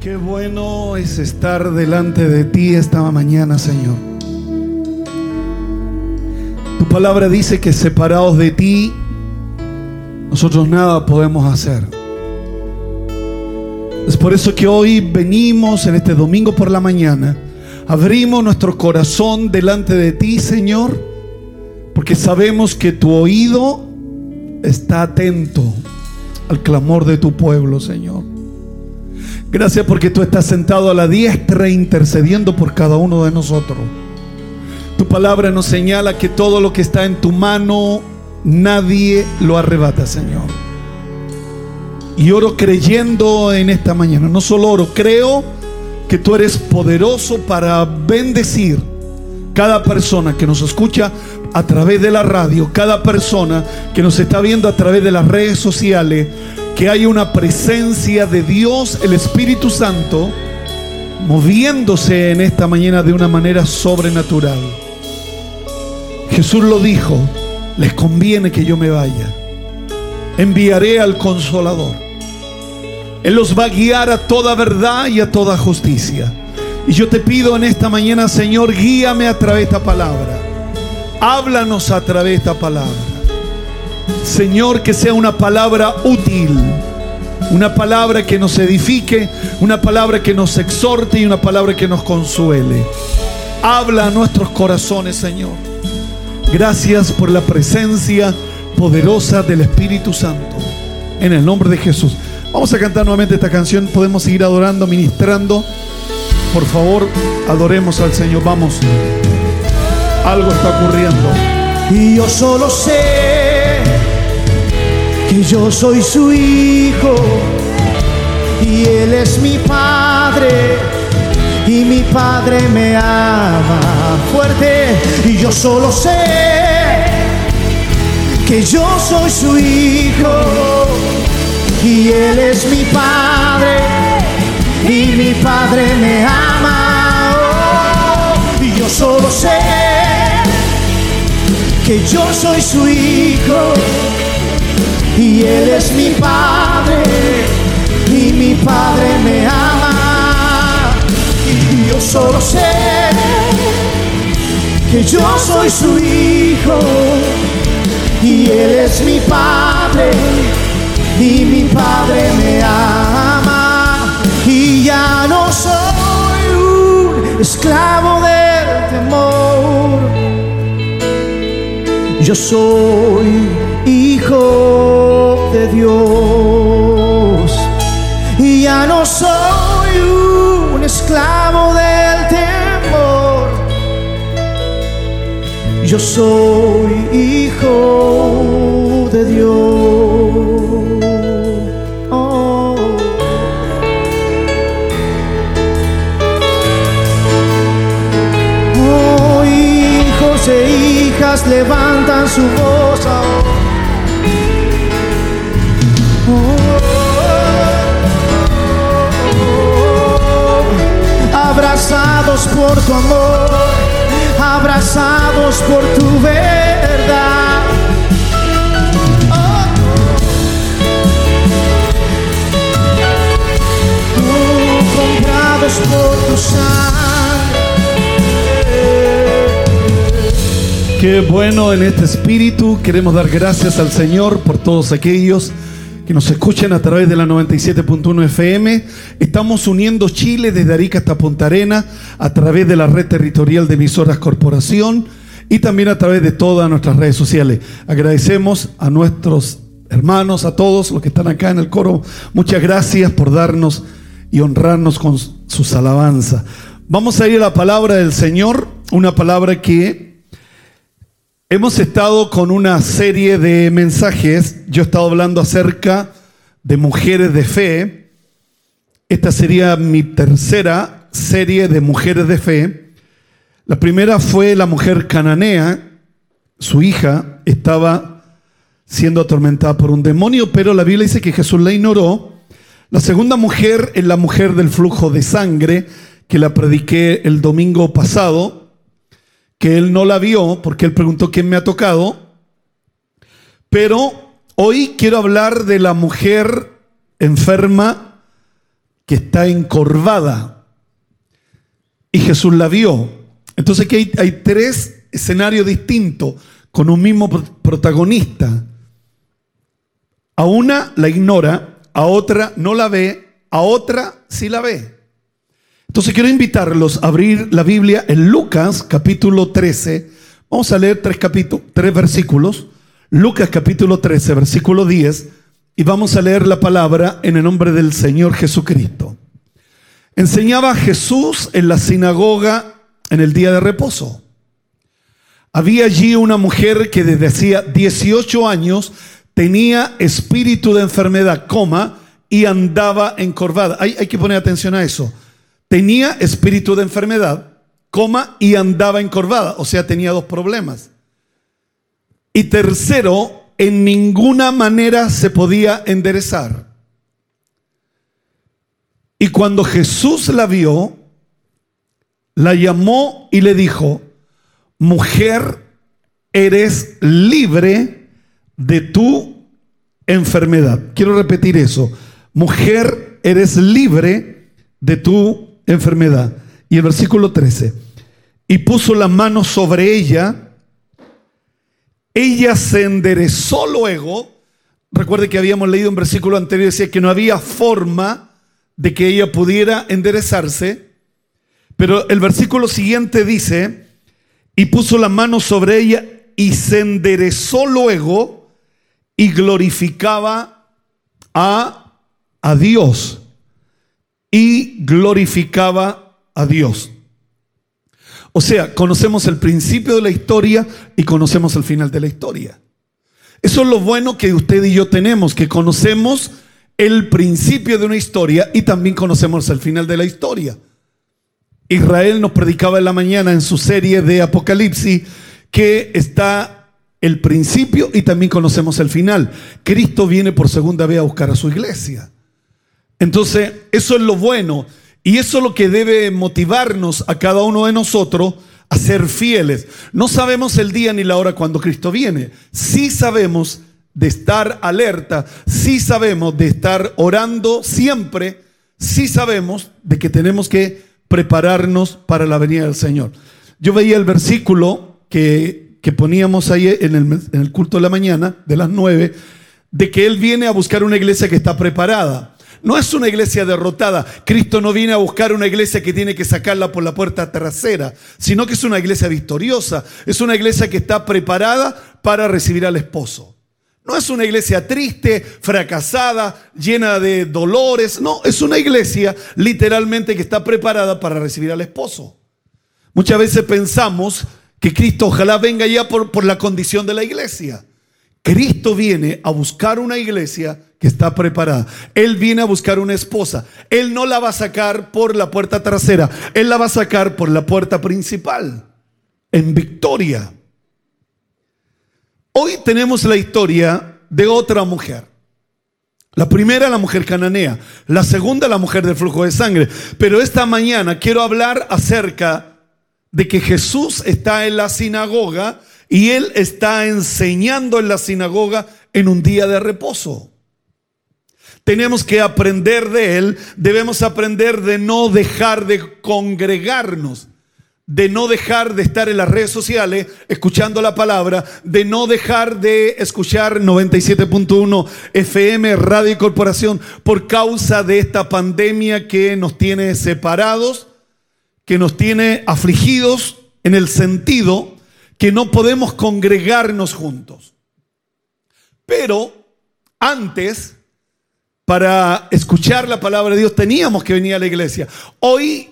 Qué bueno es estar delante de ti esta mañana, Señor. Tu palabra dice que separados de ti, nosotros nada podemos hacer. Es por eso que hoy venimos en este domingo por la mañana, abrimos nuestro corazón delante de ti, Señor, porque sabemos que tu oído está atento al clamor de tu pueblo, Señor. Gracias porque tú estás sentado a la diestra intercediendo por cada uno de nosotros. Tu palabra nos señala que todo lo que está en tu mano, nadie lo arrebata, Señor. Y oro creyendo en esta mañana. No solo oro, creo que tú eres poderoso para bendecir cada persona que nos escucha a través de la radio, cada persona que nos está viendo a través de las redes sociales que hay una presencia de Dios, el Espíritu Santo, moviéndose en esta mañana de una manera sobrenatural. Jesús lo dijo, les conviene que yo me vaya. Enviaré al consolador. Él los va a guiar a toda verdad y a toda justicia. Y yo te pido en esta mañana, Señor, guíame a través de esta palabra. Háblanos a través de esta palabra. Señor, que sea una palabra útil, una palabra que nos edifique, una palabra que nos exhorte y una palabra que nos consuele. Habla a nuestros corazones, Señor. Gracias por la presencia poderosa del Espíritu Santo. En el nombre de Jesús. Vamos a cantar nuevamente esta canción. Podemos seguir adorando, ministrando. Por favor, adoremos al Señor. Vamos. Algo está ocurriendo. Y yo solo sé que yo soy su hijo y él es mi padre y mi padre me ama fuerte. Y yo solo sé que yo soy su hijo y él es mi padre y mi padre me ama. Oh, y yo solo sé que yo soy su hijo y Él es mi Padre y mi Padre me ama. Y yo solo sé que yo soy su hijo. Y Él es mi Padre y mi Padre me ama. Y ya no soy un esclavo del temor. Yo soy hijo de Dios. Y ya no soy un esclavo del temor. Yo soy hijo de Dios. Oh. oh hijos e hijas levantan su voz ahora. Abrazados por tu amor, abrazados por tu verdad. Comprados por tu sangre. Qué bueno en este espíritu. Queremos dar gracias al Señor por todos aquellos que nos escuchen a través de la 97.1 FM. Estamos uniendo Chile desde Arica hasta Punta Arena a través de la red territorial de emisoras Corporación y también a través de todas nuestras redes sociales. Agradecemos a nuestros hermanos, a todos los que están acá en el coro. Muchas gracias por darnos y honrarnos con sus alabanzas. Vamos a ir a la palabra del Señor, una palabra que Hemos estado con una serie de mensajes. Yo he estado hablando acerca de mujeres de fe. Esta sería mi tercera serie de mujeres de fe. La primera fue la mujer cananea. Su hija estaba siendo atormentada por un demonio, pero la Biblia dice que Jesús la ignoró. La segunda mujer es la mujer del flujo de sangre, que la prediqué el domingo pasado que él no la vio porque él preguntó quién me ha tocado. Pero hoy quiero hablar de la mujer enferma que está encorvada. Y Jesús la vio. Entonces aquí hay, hay tres escenarios distintos con un mismo protagonista. A una la ignora, a otra no la ve, a otra sí la ve. Entonces quiero invitarlos a abrir la Biblia en Lucas capítulo 13. Vamos a leer tres, tres versículos. Lucas capítulo 13, versículo 10. Y vamos a leer la palabra en el nombre del Señor Jesucristo. Enseñaba Jesús en la sinagoga en el día de reposo. Había allí una mujer que desde hacía 18 años tenía espíritu de enfermedad, coma, y andaba encorvada. Hay, hay que poner atención a eso. Tenía espíritu de enfermedad, coma, y andaba encorvada. O sea, tenía dos problemas. Y tercero, en ninguna manera se podía enderezar. Y cuando Jesús la vio, la llamó y le dijo, mujer, eres libre de tu enfermedad. Quiero repetir eso. Mujer, eres libre de tu enfermedad. Y el versículo 13. Y puso la mano sobre ella. Ella se enderezó luego. Recuerde que habíamos leído un versículo anterior, decía que no había forma de que ella pudiera enderezarse. Pero el versículo siguiente dice, y puso la mano sobre ella y se enderezó luego y glorificaba a, a Dios. Y glorificaba a Dios. O sea, conocemos el principio de la historia y conocemos el final de la historia. Eso es lo bueno que usted y yo tenemos, que conocemos el principio de una historia y también conocemos el final de la historia. Israel nos predicaba en la mañana en su serie de Apocalipsis que está el principio y también conocemos el final. Cristo viene por segunda vez a buscar a su iglesia. Entonces, eso es lo bueno y eso es lo que debe motivarnos a cada uno de nosotros a ser fieles. No sabemos el día ni la hora cuando Cristo viene. Sí sabemos de estar alerta, sí sabemos de estar orando siempre, sí sabemos de que tenemos que prepararnos para la venida del Señor. Yo veía el versículo que, que poníamos ahí en el, en el culto de la mañana, de las nueve, de que Él viene a buscar una iglesia que está preparada. No es una iglesia derrotada. Cristo no viene a buscar una iglesia que tiene que sacarla por la puerta trasera, sino que es una iglesia victoriosa. Es una iglesia que está preparada para recibir al esposo. No es una iglesia triste, fracasada, llena de dolores. No, es una iglesia literalmente que está preparada para recibir al esposo. Muchas veces pensamos que Cristo ojalá venga ya por, por la condición de la iglesia. Cristo viene a buscar una iglesia que está preparada. Él viene a buscar una esposa. Él no la va a sacar por la puerta trasera. Él la va a sacar por la puerta principal. En victoria. Hoy tenemos la historia de otra mujer. La primera, la mujer cananea. La segunda, la mujer del flujo de sangre. Pero esta mañana quiero hablar acerca de que Jesús está en la sinagoga y él está enseñando en la sinagoga en un día de reposo. Tenemos que aprender de él, debemos aprender de no dejar de congregarnos de no dejar de estar en las redes sociales escuchando la palabra, de no dejar de escuchar 97.1 FM Radio y Corporación por causa de esta pandemia que nos tiene separados, que nos tiene afligidos en el sentido que no podemos congregarnos juntos. Pero antes, para escuchar la palabra de Dios, teníamos que venir a la iglesia. Hoy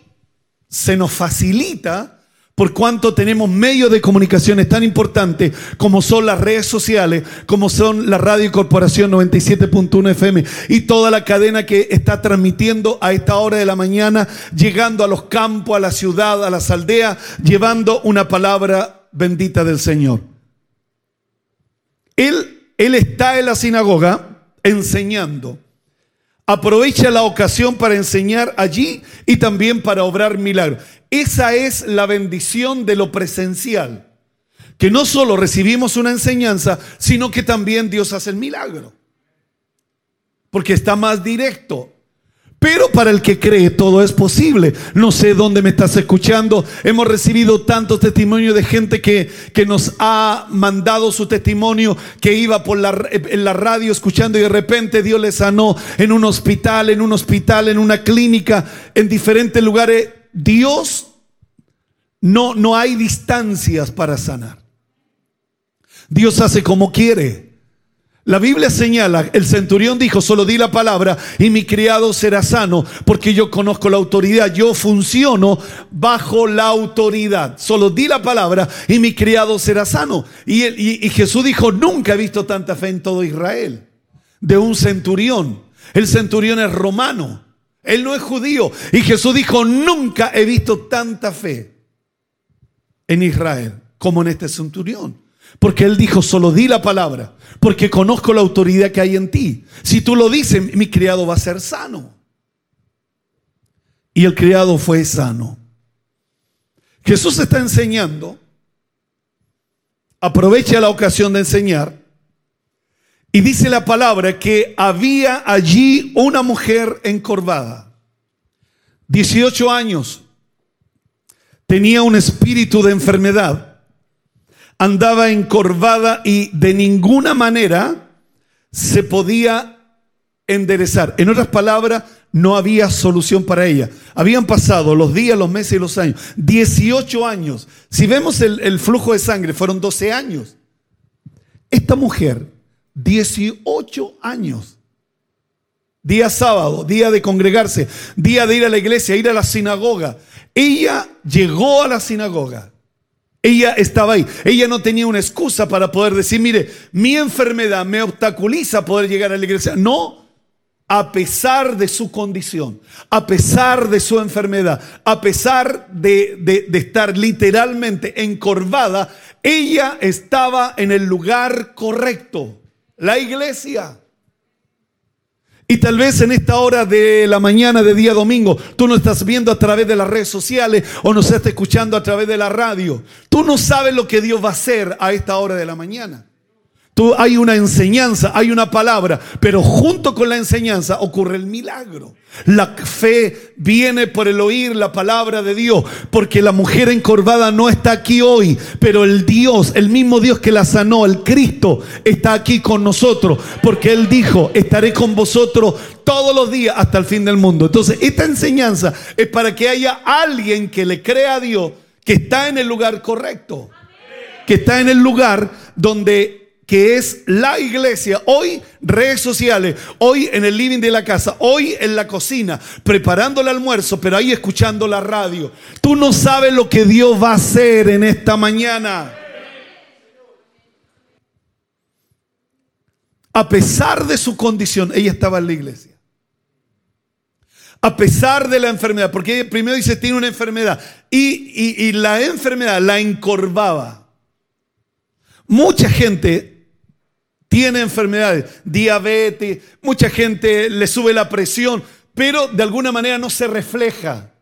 se nos facilita por cuanto tenemos medios de comunicaciones tan importantes como son las redes sociales, como son la radio corporación 97.1 FM y toda la cadena que está transmitiendo a esta hora de la mañana, llegando a los campos, a la ciudad, a las aldeas, llevando una palabra bendita del Señor. Él, él está en la sinagoga enseñando. Aprovecha la ocasión para enseñar allí y también para obrar milagros. Esa es la bendición de lo presencial. Que no solo recibimos una enseñanza, sino que también Dios hace el milagro. Porque está más directo. Pero para el que cree todo es posible. No sé dónde me estás escuchando. Hemos recibido tantos testimonios de gente que, que nos ha mandado su testimonio, que iba por la, en la radio escuchando y de repente Dios le sanó en un hospital, en un hospital, en una clínica, en diferentes lugares. Dios no, no hay distancias para sanar. Dios hace como quiere. La Biblia señala, el centurión dijo, solo di la palabra y mi criado será sano, porque yo conozco la autoridad, yo funciono bajo la autoridad. Solo di la palabra y mi criado será sano. Y, Jesús dijo, nunca he visto tanta fe en todo Israel, de un centurión. El centurión es romano, él no es judío. Y Jesús dijo, nunca he visto tanta fe en Israel como en este centurión. Porque él dijo, solo di la palabra, porque conozco la autoridad que hay en ti. Si tú lo dices, mi criado va a ser sano. Y el criado fue sano. Jesús está enseñando, aprovecha la ocasión de enseñar, y dice la palabra que había allí una mujer encorvada, 18 años, tenía un espíritu de enfermedad andaba encorvada y de ninguna manera se podía enderezar. En otras palabras, no había solución para ella. Habían pasado los días, los meses y los años. 18 años. Si vemos el, flujo de sangre, fueron 12 años. Esta mujer, 18 años. Día sábado, día de congregarse, día de ir a la iglesia, ir a la sinagoga. Ella llegó a la sinagoga ella estaba ahí. Ella no tenía una excusa para poder decir, mire, mi enfermedad me obstaculiza poder llegar a la iglesia. No, a pesar de su condición, a pesar de su enfermedad, a pesar de, de estar literalmente encorvada, ella estaba en el lugar correcto, la iglesia. Y tal vez en esta hora de la mañana de día domingo, tú no estás viendo a través de las redes sociales o no estás escuchando a través de la radio. Tú no sabes lo que Dios va a hacer a esta hora de la mañana hay una enseñanza, hay una palabra, pero junto con la enseñanza ocurre el milagro. La fe viene por el oír la palabra de Dios, porque la mujer encorvada no está aquí hoy, pero el Dios, el mismo Dios que la sanó, el Cristo, está aquí con nosotros, porque Él dijo, estaré con vosotros todos los días hasta el fin del mundo. Entonces, esta enseñanza es para que haya alguien que le crea a Dios, que está en el lugar correcto, que está en el lugar donde que es la iglesia, hoy redes sociales, hoy en el living de la casa, hoy en la cocina, preparando el almuerzo, pero ahí escuchando la radio. Tú no sabes lo que Dios va a hacer en esta mañana. A pesar de su condición, ella estaba en la iglesia. A pesar de la enfermedad, porque primero dice, tiene una enfermedad, y, y la enfermedad la encorvaba. Mucha gente tiene enfermedades, diabetes, mucha gente le sube la presión, pero de alguna manera no se refleja.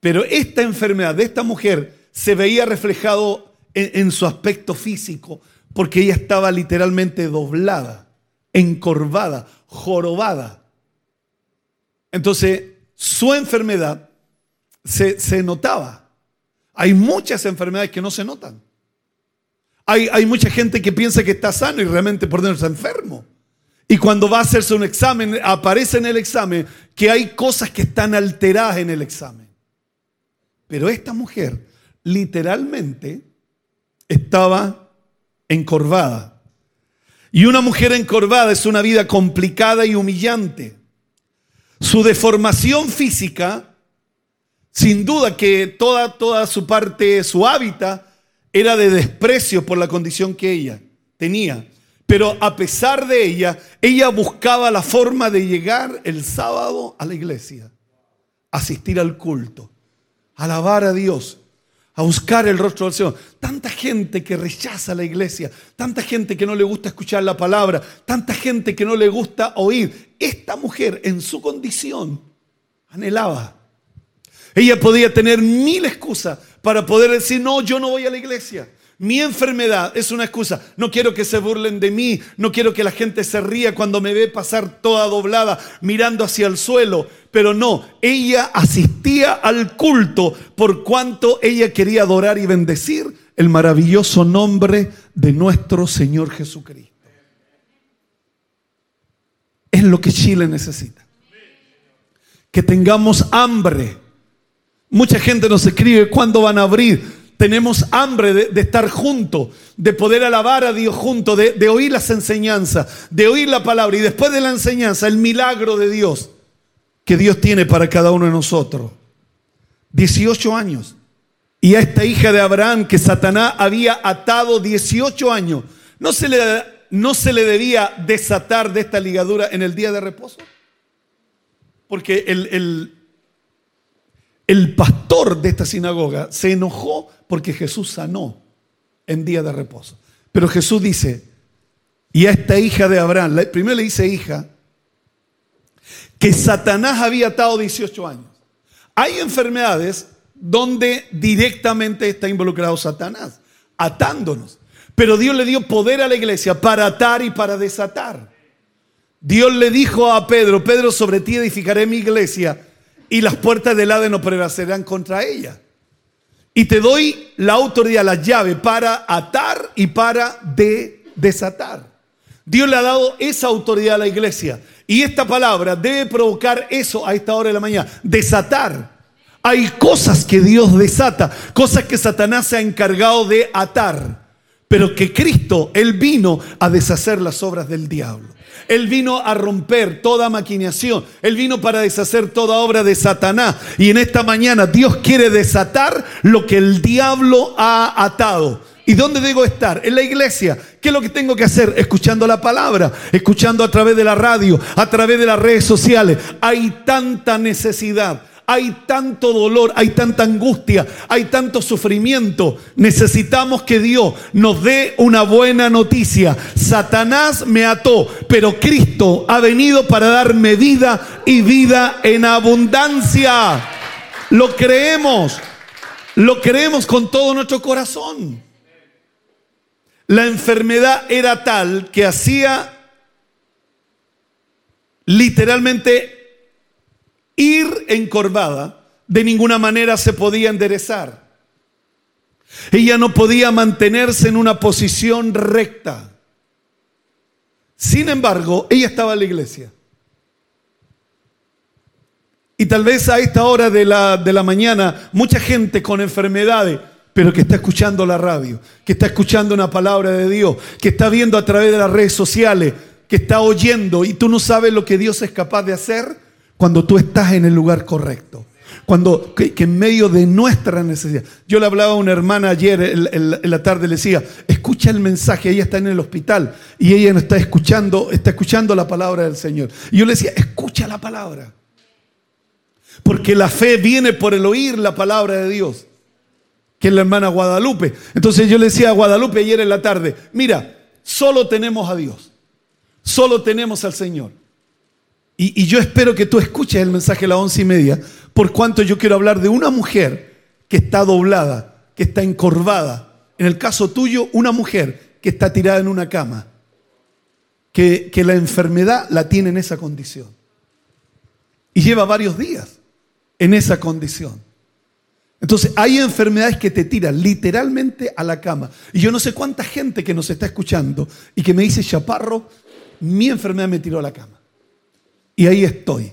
Pero esta enfermedad de esta mujer se veía reflejado en, su aspecto físico, porque ella estaba literalmente doblada, encorvada, jorobada. Entonces, su enfermedad se, se notaba. Hay muchas enfermedades que no se notan. Hay, mucha gente que piensa que está sano y realmente por dentro está enfermo. Y cuando va a hacerse un examen, aparece en el examen que hay cosas que están alteradas en el examen. Pero esta mujer literalmente estaba encorvada. Y una mujer encorvada es una vida complicada y humillante. Su deformación física, sin duda que toda, toda su parte, su hábitat, era de desprecio por la condición que ella tenía. Pero a pesar de ella, ella buscaba la forma de llegar el sábado a la iglesia, asistir al culto, alabar a Dios, a buscar el rostro del Señor. Tanta gente que rechaza la iglesia, tanta gente que no le gusta escuchar la palabra, tanta gente que no le gusta oír. Esta mujer en su condición anhelaba. Ella podía tener mil excusas para poder decir, no, yo no voy a la iglesia. Mi enfermedad es una excusa. No quiero que se burlen de mí, no quiero que la gente se ría cuando me ve pasar toda doblada mirando hacia el suelo. Pero no, ella asistía al culto por cuanto ella quería adorar y bendecir el maravilloso nombre de nuestro Señor Jesucristo. Es lo que Chile necesita. Que tengamos hambre. Mucha gente nos escribe cuándo van a abrir tenemos hambre de, estar juntos, de poder alabar a Dios juntos, de, oír las enseñanzas, de oír la palabra y después de la enseñanza el milagro de Dios que Dios tiene para cada uno de nosotros. 18 años. Y a esta hija de Abraham que Satanás había atado 18 años, ¿no se le, no se le debía desatar de esta ligadura en el día de reposo? Porque el, el, el pastor de esta sinagoga se enojó porque Jesús sanó en día de reposo. Pero Jesús dice, y a esta hija de Abraham, primero le dice hija, que Satanás había atado 18 años. Hay enfermedades donde directamente está involucrado Satanás, atándonos. Pero Dios le dio poder a la iglesia para atar y para desatar. Dios le dijo a Pedro, Pedro, sobre ti edificaré mi iglesia y las puertas del Hades no prevalecerán contra ella. Y te doy la autoridad, la llave para atar y para de desatar. Dios le ha dado esa autoridad a la iglesia. Y esta palabra debe provocar eso a esta hora de la mañana, desatar. Hay cosas que Dios desata, cosas que Satanás se ha encargado de atar, pero que Cristo, Él vino a deshacer las obras del diablo. Él vino a romper toda maquinación. Él vino para deshacer toda obra de Satanás. Y en esta mañana Dios quiere desatar lo que el diablo ha atado. ¿Y dónde debo estar? En la iglesia. ¿Qué es lo que tengo que hacer? Escuchando la palabra, escuchando a través de la radio, a través de las redes sociales. Hay tanta necesidad hay tanto dolor, hay tanta angustia, hay tanto sufrimiento. Necesitamos que Dios nos dé una buena noticia. Satanás me ató, pero Cristo ha venido para darme vida y vida en abundancia. Lo creemos, lo creemos con todo nuestro corazón. La enfermedad era tal que hacía literalmente ir encorvada, de ninguna manera se podía enderezar. Ella no podía mantenerse en una posición recta. Sin embargo, ella estaba en la iglesia. Y tal vez a esta hora de la, de la mañana, mucha gente con enfermedades, pero que está escuchando la radio, que está escuchando una palabra de Dios, que está viendo a través de las redes sociales, que está oyendo y tú no sabes lo que Dios es capaz de hacer, cuando tú estás en el lugar correcto. Cuando, que, en medio de nuestra necesidad. Yo le hablaba a una hermana ayer en, la tarde, le decía, escucha el mensaje, ella está en el hospital y ella no está escuchando, está escuchando la palabra del Señor. Y yo le decía, escucha la palabra. Porque la fe viene por el oír la palabra de Dios, que es la hermana Guadalupe. Entonces yo le decía a Guadalupe ayer en la tarde, mira, solo tenemos a Dios, solo tenemos al Señor. Y, yo espero que tú escuches el mensaje a las once y media, por cuanto yo quiero hablar de una mujer que está doblada, que está encorvada. En el caso tuyo, una mujer que está tirada en una cama, que, que la enfermedad la tiene en esa condición. Y lleva varios días en esa condición. Entonces, hay enfermedades que te tiran literalmente a la cama. Y yo no sé cuánta gente que nos está escuchando y que me dice, Chaparro, mi enfermedad me tiró a la cama. Y ahí estoy,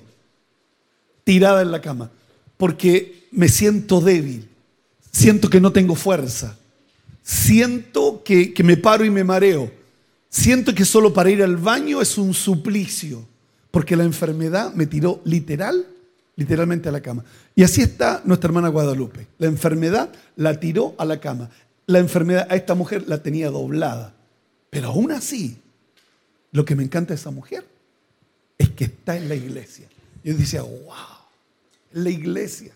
tirada en la cama, porque me siento débil, siento que no tengo fuerza, siento que, me paro y me mareo, siento que solo para ir al baño es un suplicio, porque la enfermedad me tiró literal, literalmente a la cama. Y así está nuestra hermana Guadalupe. La enfermedad la tiró a la cama. La enfermedad a esta mujer la tenía doblada. Pero aún así, lo que me encanta de esa mujer es que está en la iglesia. Yo decía, wow, la iglesia.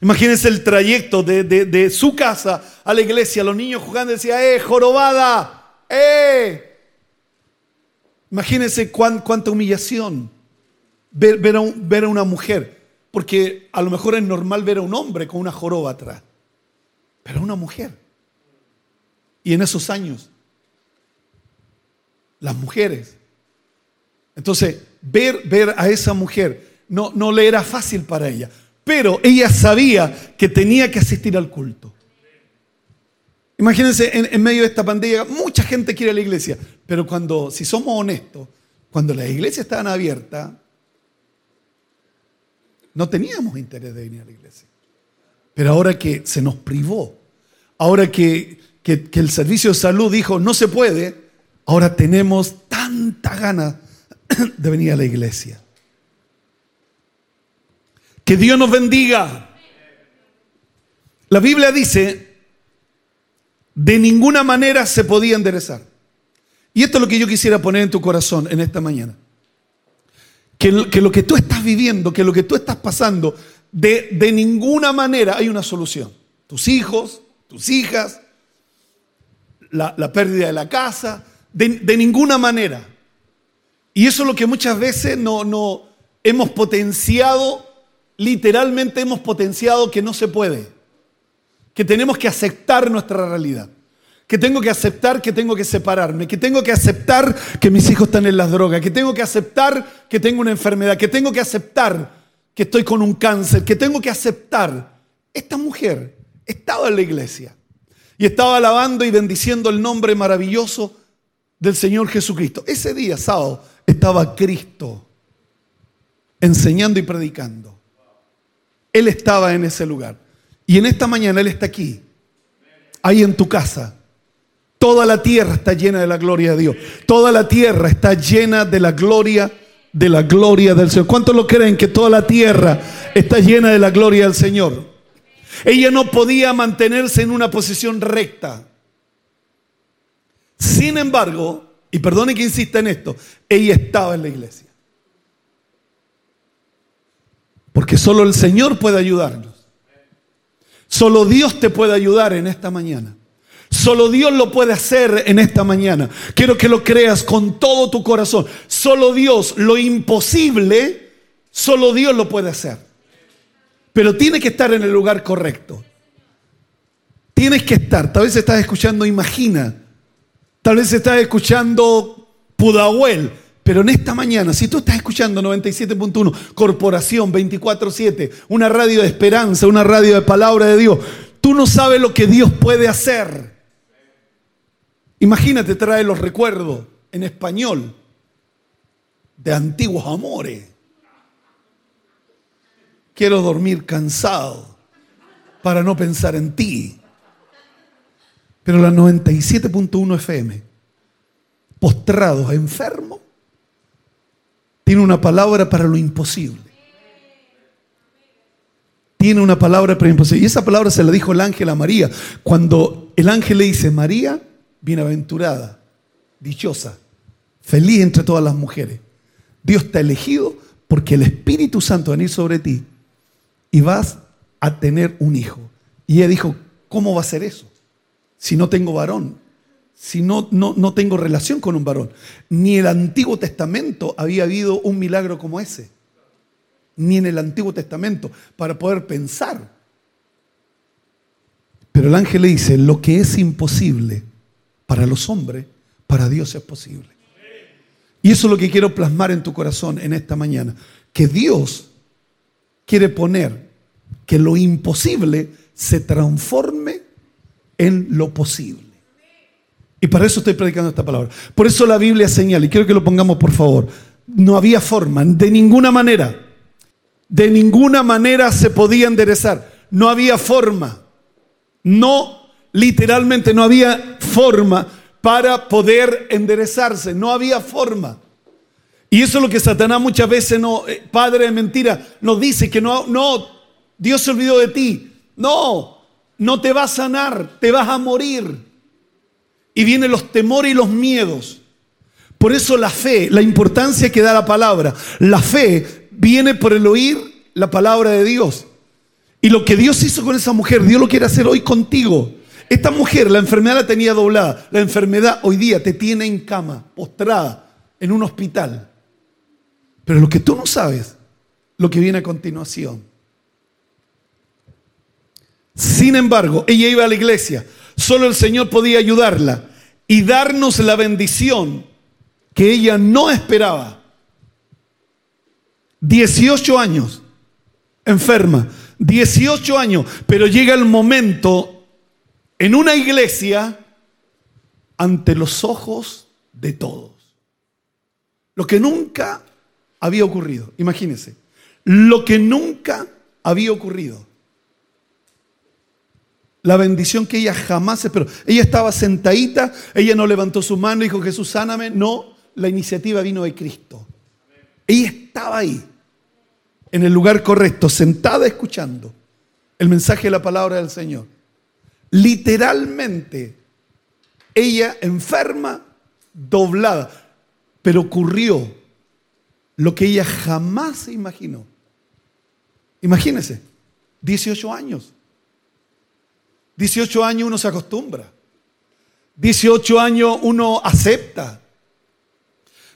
Imagínense el trayecto de, su casa a la iglesia, los niños jugando, decía, ¡eh, jorobada! ¡eh! Imagínense cuánta humillación ver, ver, a ver a una mujer, porque a lo mejor es normal ver a un hombre con una joroba atrás, pero una mujer Y en esos años, las mujeres. Entonces, ver, ver a esa mujer no, no le era fácil para ella, pero ella sabía que tenía que asistir al culto. Imagínense en, medio de esta pandemia, mucha gente quiere a la iglesia, pero cuando, si somos honestos, cuando las iglesias estaban abiertas, no teníamos interés de venir a la iglesia. Pero ahora que se nos privó, ahora que, que el servicio de salud dijo no se puede, ahora tenemos tanta gana de venir a la iglesia. Que Dios nos bendiga. La Biblia dice, de ninguna manera se podía enderezar. Y esto es lo que yo quisiera poner en tu corazón en esta mañana. Que, lo que tú estás viviendo, que lo que tú estás pasando, de, de ninguna manera hay una solución. Tus hijos, tus hijas, la, pérdida de la casa, de, ninguna manera. Y eso es lo que muchas veces no, hemos potenciado, literalmente hemos potenciado que no se puede, que tenemos que aceptar nuestra realidad que tengo que aceptar que tengo que separarme, que tengo que aceptar que mis hijos están en las drogas, que tengo que aceptar que tengo una enfermedad, que tengo que aceptar que estoy con un cáncer, que tengo que aceptar. Esta mujer estaba en la iglesia y estaba alabando y bendiciendo el nombre maravilloso del Señor Jesucristo. Ese día, sábado, estaba Cristo enseñando y predicando. Él estaba en ese lugar. Y en esta mañana Él está aquí, ahí en tu casa Toda la tierra está llena de la gloria de Dios. Toda la tierra está llena de la gloria de la gloria del Señor. ¿Cuántos lo creen que toda la tierra está llena de la gloria del Señor? Ella no podía mantenerse en una posición recta. Sin embargo, y perdone que insista en esto, ella estaba en la iglesia. Porque solo el Señor puede ayudarnos. Solo Dios te puede ayudar en esta mañana. Solo Dios lo puede hacer en esta mañana. Quiero que lo creas con todo tu corazón. Solo Dios, lo imposible, solo Dios lo puede hacer. Pero tiene que estar en el lugar correcto. Tienes que estar. Tal vez estás escuchando Imagina. Tal vez estás escuchando Pudahuel. Pero en esta mañana, si tú estás escuchando 97.1, Corporación 24-7, una radio de esperanza, una radio de palabra de Dios, tú no sabes lo que Dios puede hacer. Imagínate trae los recuerdos en español de antiguos amores. Quiero dormir cansado para no pensar en ti. Pero la 97.1 FM, postrados, enfermos, tiene una palabra para lo imposible. Tiene una palabra para lo imposible. Y esa palabra se la dijo el ángel a María. Cuando el ángel le dice, María, bienaventurada, dichosa, feliz entre todas las mujeres. Dios te ha elegido porque el Espíritu Santo va a venir sobre ti y vas a tener un hijo. Y ella dijo, ¿cómo va a ser eso? Si no tengo varón, si no, no, no tengo relación con un varón. Ni el Antiguo Testamento había habido un milagro como ese. Ni en el Antiguo Testamento, para poder pensar. Pero el ángel le dice, lo que es imposible para los hombres, para Dios es posible. Y eso es lo que quiero plasmar en tu corazón en esta mañana. Que Dios quiere poner que lo imposible se transforme en lo posible. Y para eso estoy predicando esta palabra. Por eso la Biblia señala, y quiero que lo pongamos por favor, no había forma, de ninguna manera, de ninguna manera se podía enderezar. No había forma. No literalmente no había forma para poder enderezarse, no había forma. Y eso es lo que Satanás muchas veces, no, eh, padre de mentira, nos dice que no, no, Dios se olvidó de ti. No, no te va a sanar, te vas a morir. Y vienen los temores y los miedos. Por eso la fe, la importancia que da la palabra, la fe viene por el oír la palabra de Dios. Y lo que Dios hizo con esa mujer, Dios lo quiere hacer hoy contigo. Esta mujer, la enfermedad la tenía doblada. La enfermedad hoy día te tiene en cama, postrada, en un hospital. Pero lo que tú no sabes, lo que viene a continuación. Sin embargo, ella iba a la iglesia. Solo el Señor podía ayudarla y darnos la bendición que ella no esperaba. 18 años enferma, 18 años, pero llega el momento en una iglesia ante los ojos de todos. Lo que nunca había ocurrido, imagínense, lo que nunca había ocurrido. La bendición que ella jamás esperó. Ella estaba sentadita, ella no levantó su mano y dijo, Jesús, sáname. No, la iniciativa vino de Cristo. Ella estaba ahí, en el lugar correcto, sentada escuchando el mensaje de la palabra del Señor. Literalmente, ella enferma, doblada, pero ocurrió lo que ella jamás se imaginó. Imagínense, 18 años. 18 años uno se acostumbra. 18 años uno acepta.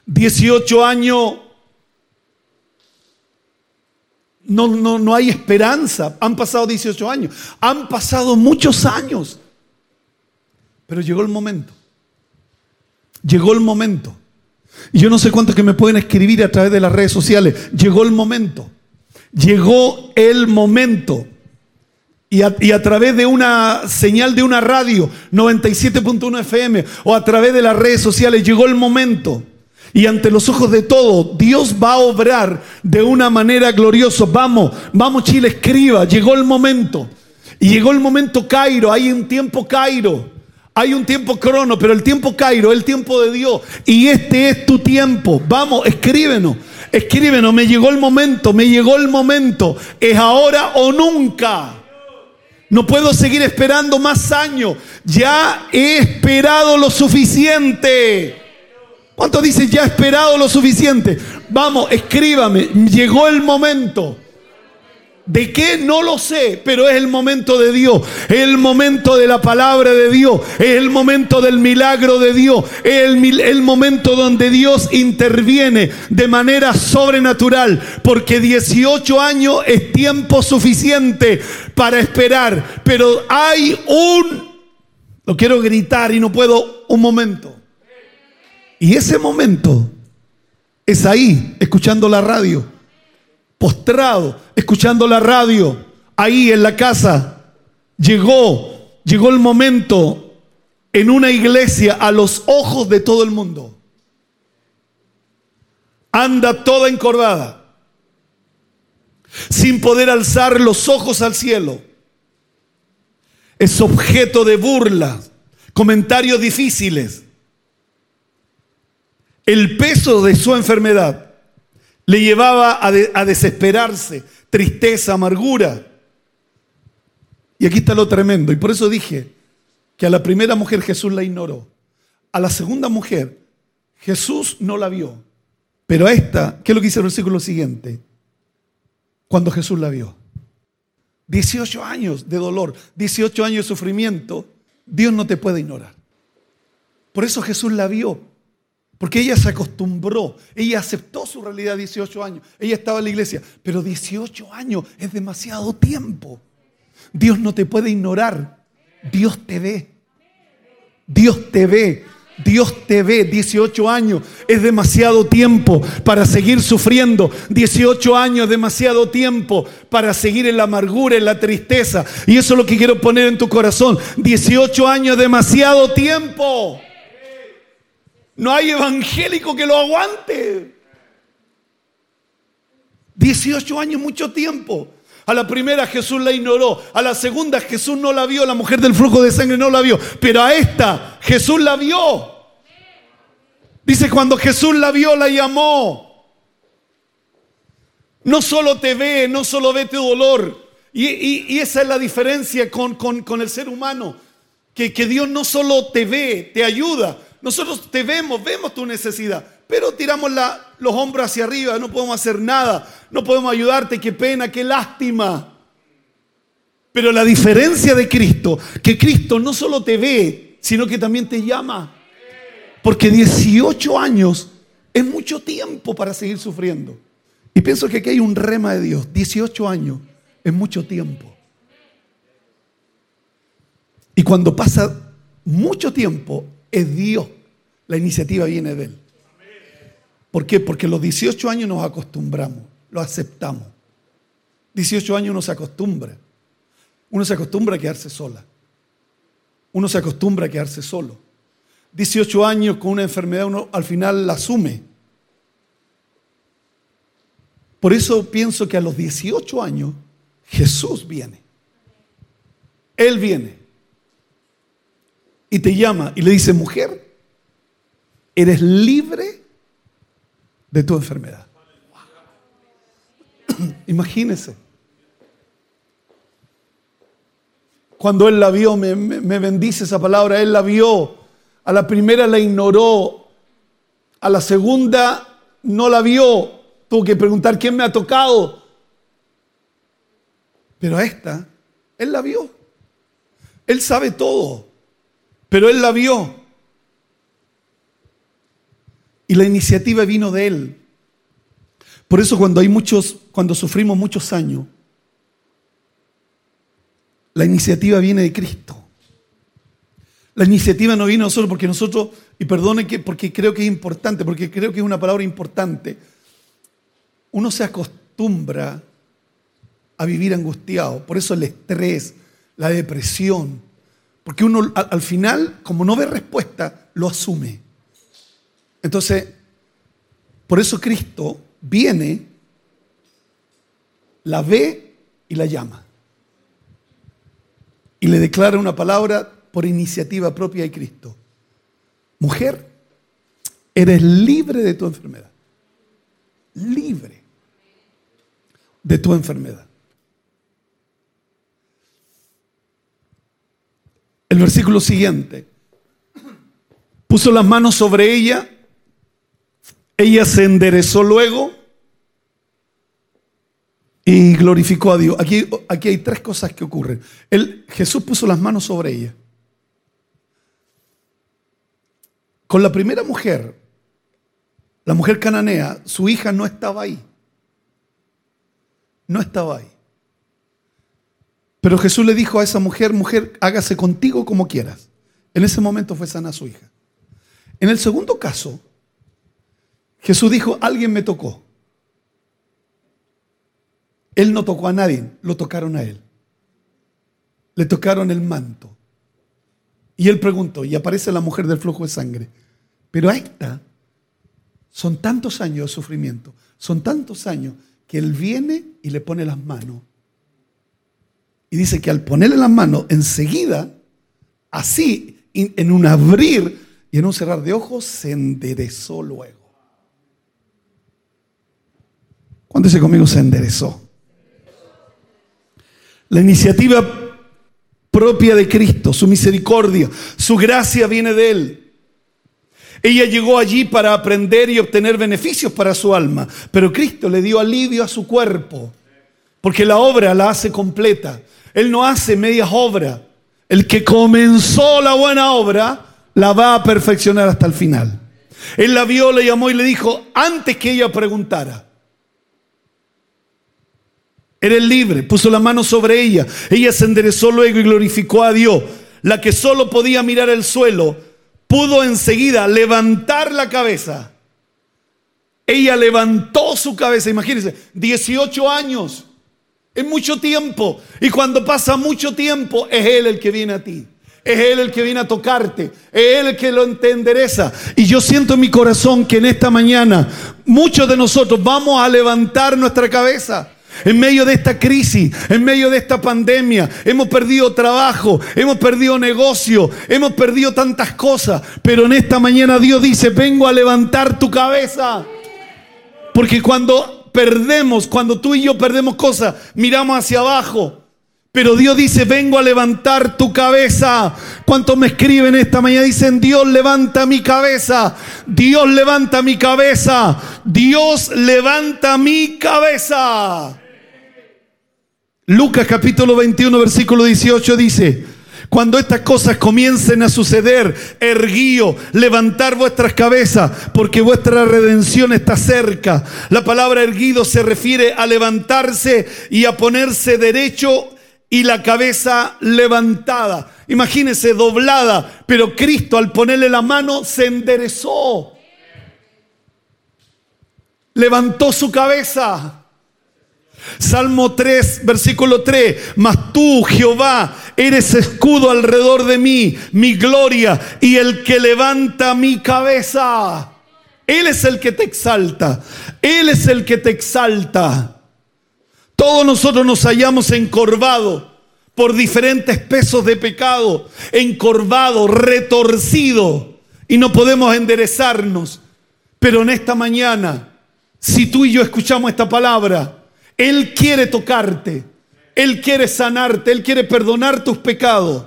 18 años no, no, no hay esperanza. Han pasado 18 años. Han pasado muchos años. Pero llegó el momento. Llegó el momento. Y yo no sé cuántos que me pueden escribir a través de las redes sociales. Llegó el momento. Llegó el momento. Y a, través de una señal de una radio 97.1 FM o a través de las redes sociales llegó el momento. Y ante los ojos de todos, Dios va a obrar de una manera gloriosa. Vamos, vamos Chile, escriba, llegó el momento. Y llegó el momento Cairo, hay un tiempo Cairo. Hay un tiempo crono, pero el tiempo Cairo es el tiempo de Dios. Y este es tu tiempo. Vamos, escríbenos. Escríbenos, me llegó el momento, me llegó el momento. Es ahora o nunca. No puedo seguir esperando más años. Ya he esperado lo suficiente. ¿Cuánto dice ya he esperado lo suficiente? Vamos, escríbame. Llegó el momento. ¿De qué? No lo sé, pero es el momento de Dios, el momento de la palabra de Dios, es el momento del milagro de Dios, es el, el, momento donde Dios interviene de manera sobrenatural, porque 18 años es tiempo suficiente para esperar, pero hay un, lo quiero gritar y no puedo, un momento. Y ese momento es ahí, escuchando la radio postrado, escuchando la radio, ahí en la casa. Llegó, llegó el momento en una iglesia a los ojos de todo el mundo. Anda toda encorvada, sin poder alzar los ojos al cielo. Es objeto de burla, comentarios difíciles. El peso de su enfermedad le llevaba a, desesperarse, tristeza, amargura. Y aquí está lo tremendo. Y por eso dije que a la primera mujer Jesús la ignoró. A la segunda mujer Jesús no la vio. Pero a esta, ¿qué es lo que dice el versículo siguiente? Cuando Jesús la vio. 18 años de dolor, 18 años de sufrimiento, Dios no te puede ignorar. Por eso Jesús la vio. Porque ella se acostumbró, ella aceptó su realidad 18 años, ella estaba en la iglesia, pero 18 años es demasiado tiempo. Dios no te puede ignorar, Dios te ve, Dios te ve, Dios te ve, 18 años es demasiado tiempo para seguir sufriendo, 18 años es demasiado tiempo para seguir en la amargura, en la tristeza. Y eso es lo que quiero poner en tu corazón, 18 años es demasiado tiempo. No hay evangélico que lo aguante. 18 años, mucho tiempo. A la primera Jesús la ignoró, a la segunda Jesús no la vio, la mujer del flujo de sangre no la vio, pero a esta Jesús la vio. Dice, cuando Jesús la vio, la llamó. No solo te ve, no solo ve tu dolor. Y, esa es la diferencia con, con, el ser humano, que, que Dios no solo te ve, te ayuda, nosotros te vemos, vemos tu necesidad, pero tiramos los hombros hacia arriba, no podemos hacer nada, no podemos ayudarte, qué pena, qué lástima. Pero la diferencia de Cristo, que Cristo no solo te ve, sino que también te llama. Porque 18 años es mucho tiempo para seguir sufriendo. Y pienso que aquí hay un rema de Dios. 18 años es mucho tiempo. Y cuando pasa mucho tiempo, es Dios. La iniciativa viene de Él. ¿Por qué? Porque los 18 años nos acostumbramos, lo aceptamos. 18 años uno se acostumbra. Uno se acostumbra a quedarse sola. Uno se acostumbra a quedarse solo. 18 años con una enfermedad uno al final la asume. Por eso pienso que a los 18 años Jesús viene. Él viene. Y te llama y le dice, mujer, eres libre de tu enfermedad. Imagínese. Cuando él la vio, me, me, bendice esa palabra, él la vio. A la primera la ignoró, a la segunda no la vio. Tuvo que preguntar quién me ha tocado. Pero a esta, él la vio. Él sabe todo, pero él la vio. Y la iniciativa vino de él. Por eso cuando hay muchos, cuando sufrimos muchos años, la iniciativa viene de Cristo. La iniciativa no vino solo porque nosotros, y perdone que porque creo que es importante, porque creo que es una palabra importante. Uno se acostumbra a vivir angustiado, por eso el estrés, la depresión, porque uno al final, como no ve respuesta, lo asume. Entonces, por eso Cristo viene, la ve y la llama. Y le declara una palabra por iniciativa propia de Cristo. Mujer, eres libre de tu enfermedad. Libre de tu enfermedad. El versículo siguiente. Puso las manos sobre ella ella se enderezó luego y glorificó a Dios. Aquí, aquí hay tres cosas que ocurren. Jesús puso las manos sobre ella. Con la primera mujer, la mujer cananea, su hija no estaba ahí. No estaba ahí. Pero Jesús le dijo a esa mujer, mujer, hágase contigo como quieras. En ese momento fue sana su hija. En el segundo caso, Jesús dijo, alguien me tocó. Él no tocó a nadie, lo tocaron a él. Le tocaron el manto. Y él preguntó, y aparece la mujer del flujo de sangre. Pero a esta son tantos años de sufrimiento, son tantos años que él viene y le pone las manos. Y dice que al ponerle las manos, enseguida, así, en un abrir y en un cerrar de ojos, se enderezó luego. Cuando dice conmigo se enderezó. La iniciativa propia de Cristo, su misericordia, su gracia viene de Él. Ella llegó allí para aprender y obtener beneficios para su alma, pero Cristo le dio alivio a su cuerpo, porque la obra la hace completa. Él no hace medias obras. El que comenzó la buena obra la va a perfeccionar hasta el final. Él la vio, le llamó y le dijo, antes que ella preguntara, Eres libre, puso la mano sobre ella. Ella se enderezó luego y glorificó a Dios. La que solo podía mirar el suelo, pudo enseguida levantar la cabeza. Ella levantó su cabeza, imagínense, 18 años. Es mucho tiempo. Y cuando pasa mucho tiempo, es Él el que viene a ti. Es Él el que viene a tocarte. Es Él el que lo entendereza. Y yo siento en mi corazón que en esta mañana muchos de nosotros vamos a levantar nuestra cabeza. En medio de esta crisis, en medio de esta pandemia, hemos perdido trabajo, hemos perdido negocio, hemos perdido tantas cosas. Pero en esta mañana Dios dice, vengo a levantar tu cabeza. Porque cuando perdemos, cuando tú y yo perdemos cosas, miramos hacia abajo. Pero Dios dice, vengo a levantar tu cabeza. ¿Cuántos me escriben esta mañana? Dicen, Dios levanta mi cabeza. Dios levanta mi cabeza. Dios levanta mi cabeza. Lucas capítulo 21, versículo 18 dice, cuando estas cosas comiencen a suceder, erguío, levantar vuestras cabezas, porque vuestra redención está cerca. La palabra erguido se refiere a levantarse y a ponerse derecho y la cabeza levantada. imagínese, doblada, pero Cristo al ponerle la mano se enderezó. Levantó su cabeza. Salmo 3, versículo 3. Mas tú, Jehová, eres escudo alrededor de mí, mi gloria y el que levanta mi cabeza. Él es el que te exalta. Él es el que te exalta. Todos nosotros nos hallamos encorvados por diferentes pesos de pecado, encorvado, retorcido, y no podemos enderezarnos. Pero en esta mañana, si tú y yo escuchamos esta palabra, Él quiere tocarte, Él quiere sanarte, Él quiere perdonar tus pecados.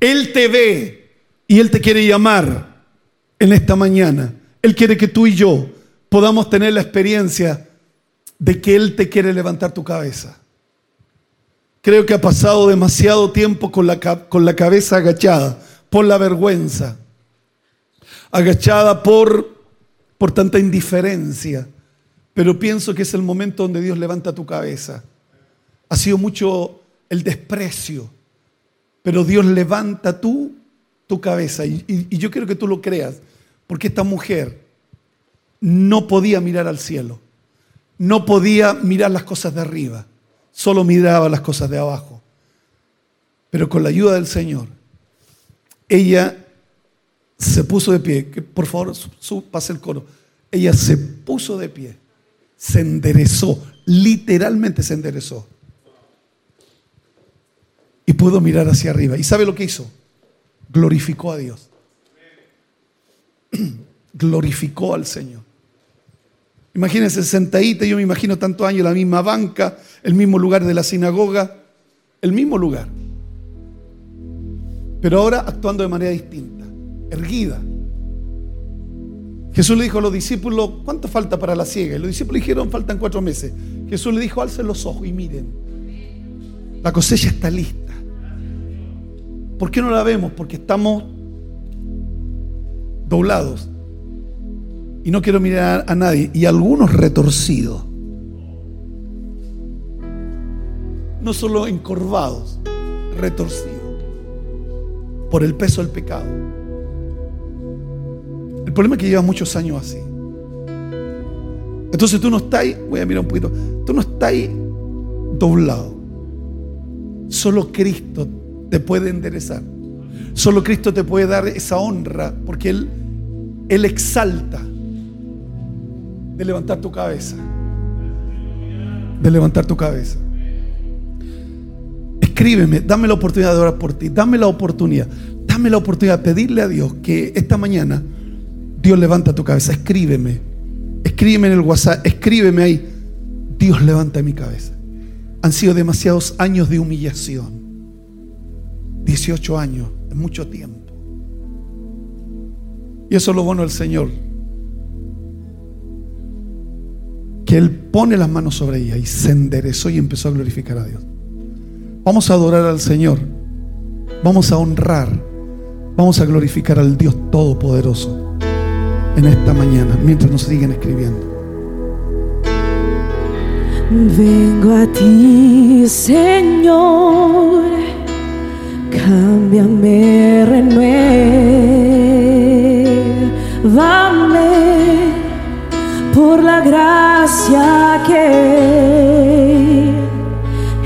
Él te ve y Él te quiere llamar en esta mañana. Él quiere que tú y yo podamos tener la experiencia de que Él te quiere levantar tu cabeza. Creo que ha pasado demasiado tiempo con la, con la cabeza agachada por la vergüenza, agachada por, por tanta indiferencia, pero pienso que es el momento donde Dios levanta tu cabeza. Ha sido mucho el desprecio, pero Dios levanta tú tu cabeza y, y yo quiero que tú lo creas. Porque esta mujer no podía mirar al cielo, no podía mirar las cosas de arriba, solo miraba las cosas de abajo. Pero con la ayuda del Señor, ella se puso de pie. Por favor, pase el coro. Ella se puso de pie, se enderezó, literalmente se enderezó. Y pudo mirar hacia arriba. ¿Y sabe lo que hizo? Glorificó a Dios. glorificó al Señor. Imagínense sentadita, yo me imagino tantos años, la misma banca, el mismo lugar de la sinagoga, el mismo lugar. Pero ahora actuando de manera distinta, erguida. Jesús le dijo a los discípulos, ¿cuánto falta para la ciega? Y los discípulos dijeron, faltan cuatro meses. Jesús le dijo, alcen los ojos y miren. La cosecha está lista. ¿Por qué no la vemos? Porque estamos doblados. Y no quiero mirar a nadie. Y algunos retorcidos. No solo encorvados, retorcidos. Por el peso del pecado. El problema es que llevas muchos años así. Entonces tú no estás, voy a mirar un poquito, tú no estás doblado. Solo Cristo te puede enderezar. Solo Cristo te puede dar esa honra porque Él él exalta de levantar tu cabeza. De levantar tu cabeza. Escríbeme, dame la oportunidad de orar por ti, dame la oportunidad, dame la oportunidad de pedirle a Dios que esta mañana Dios levanta tu cabeza. Escríbeme, escríbeme en el WhatsApp, escríbeme ahí. Dios levanta mi cabeza. Han sido demasiados años de humillación. 18 años, es mucho tiempo. Y eso es lo bueno del Señor. Que Él pone las manos sobre ella y se enderezó y empezó a glorificar a Dios. Vamos a adorar al Señor. Vamos a honrar. Vamos a glorificar al Dios Todopoderoso en esta mañana mientras nos siguen escribiendo. Vengo a ti, Señor, cámbiame, renueve Dame por la gracia que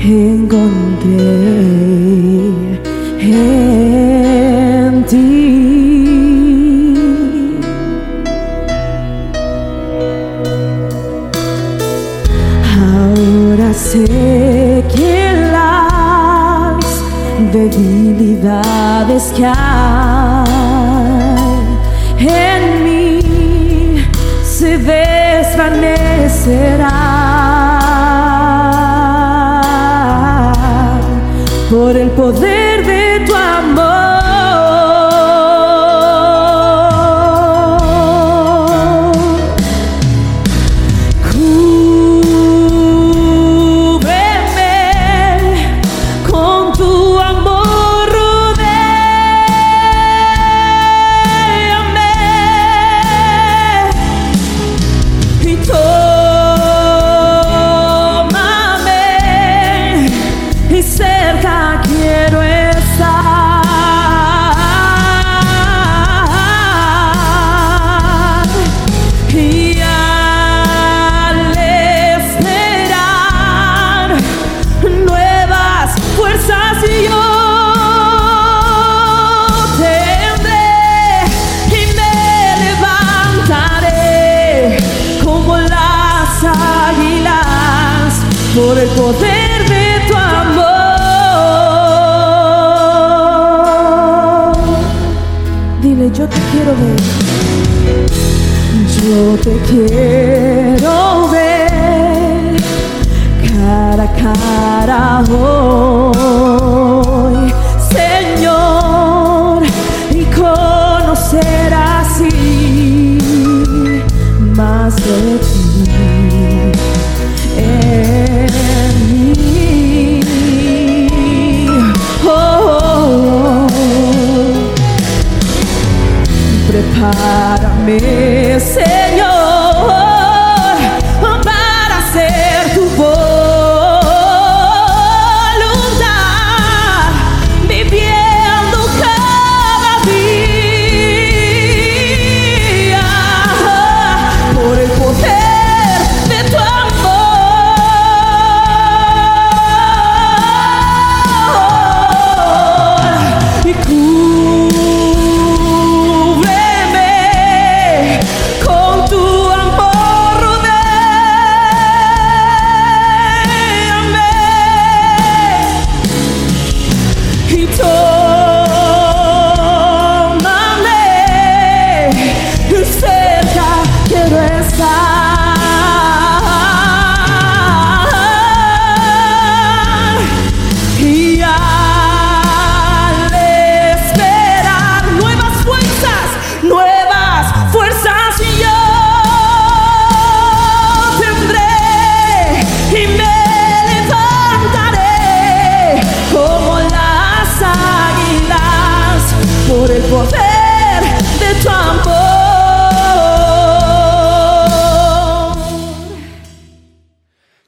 encontré debilidades que hay en mí se desvanecerá por el poder Yo te quiero ver cara a cara hoy, Señor, y conocer así más de ti en mí. Oh, oh, oh. Prepárame,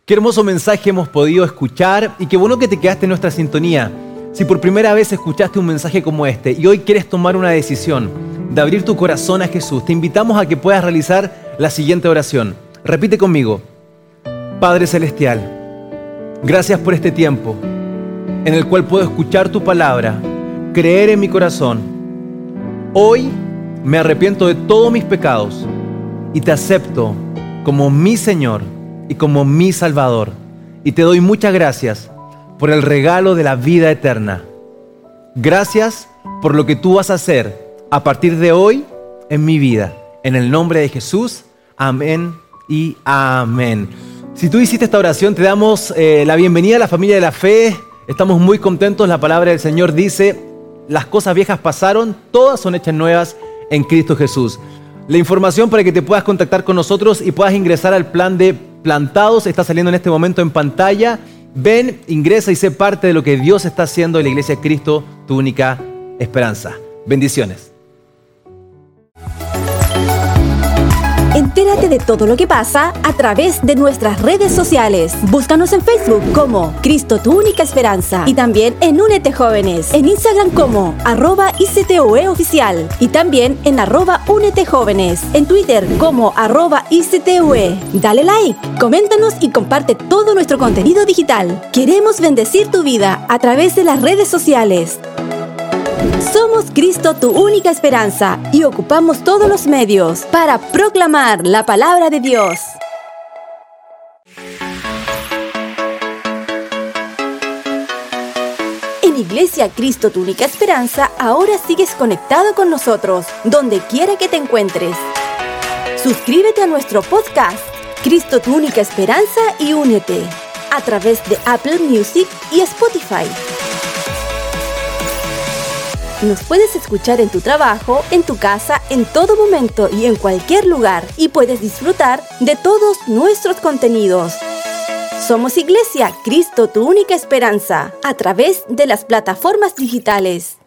Qué hermoso mensaje hemos podido escuchar y qué bueno que te quedaste en nuestra sintonía. Si por primera vez escuchaste un mensaje como este y hoy quieres tomar una decisión de abrir tu corazón a Jesús, te invitamos a que puedas realizar la siguiente oración. Repite conmigo. Padre Celestial, gracias por este tiempo en el cual puedo escuchar tu palabra, creer en mi corazón. Hoy me arrepiento de todos mis pecados y te acepto como mi Señor y como mi Salvador. Y te doy muchas gracias por el regalo de la vida eterna. Gracias por lo que tú vas a hacer a partir de hoy en mi vida. En el nombre de Jesús, amén y amén. Si tú hiciste esta oración, te damos eh, la bienvenida a la familia de la fe. Estamos muy contentos. La palabra del Señor dice, las cosas viejas pasaron, todas son hechas nuevas en Cristo Jesús. La información para que te puedas contactar con nosotros y puedas ingresar al plan de plantados está saliendo en este momento en pantalla. Ven, ingresa y sé parte de lo que Dios está haciendo en la iglesia de Cristo, tu única esperanza. Bendiciones. De todo lo que pasa a través de nuestras redes sociales. Búscanos en Facebook como Cristo tu única esperanza y también en Únete Jóvenes, en Instagram como arroba ICTOE oficial y también en arroba Únete Jóvenes, en Twitter como arroba ICTOE. Dale like, coméntanos y comparte todo nuestro contenido digital. Queremos bendecir tu vida a través de las redes sociales. Somos Cristo tu única esperanza y ocupamos todos los medios para proclamar la palabra de Dios. En Iglesia Cristo tu única esperanza, ahora sigues conectado con nosotros, donde quiera que te encuentres. Suscríbete a nuestro podcast, Cristo tu única esperanza y únete, a través de Apple Music y Spotify. Nos puedes escuchar en tu trabajo, en tu casa, en todo momento y en cualquier lugar y puedes disfrutar de todos nuestros contenidos. Somos Iglesia, Cristo tu única esperanza, a través de las plataformas digitales.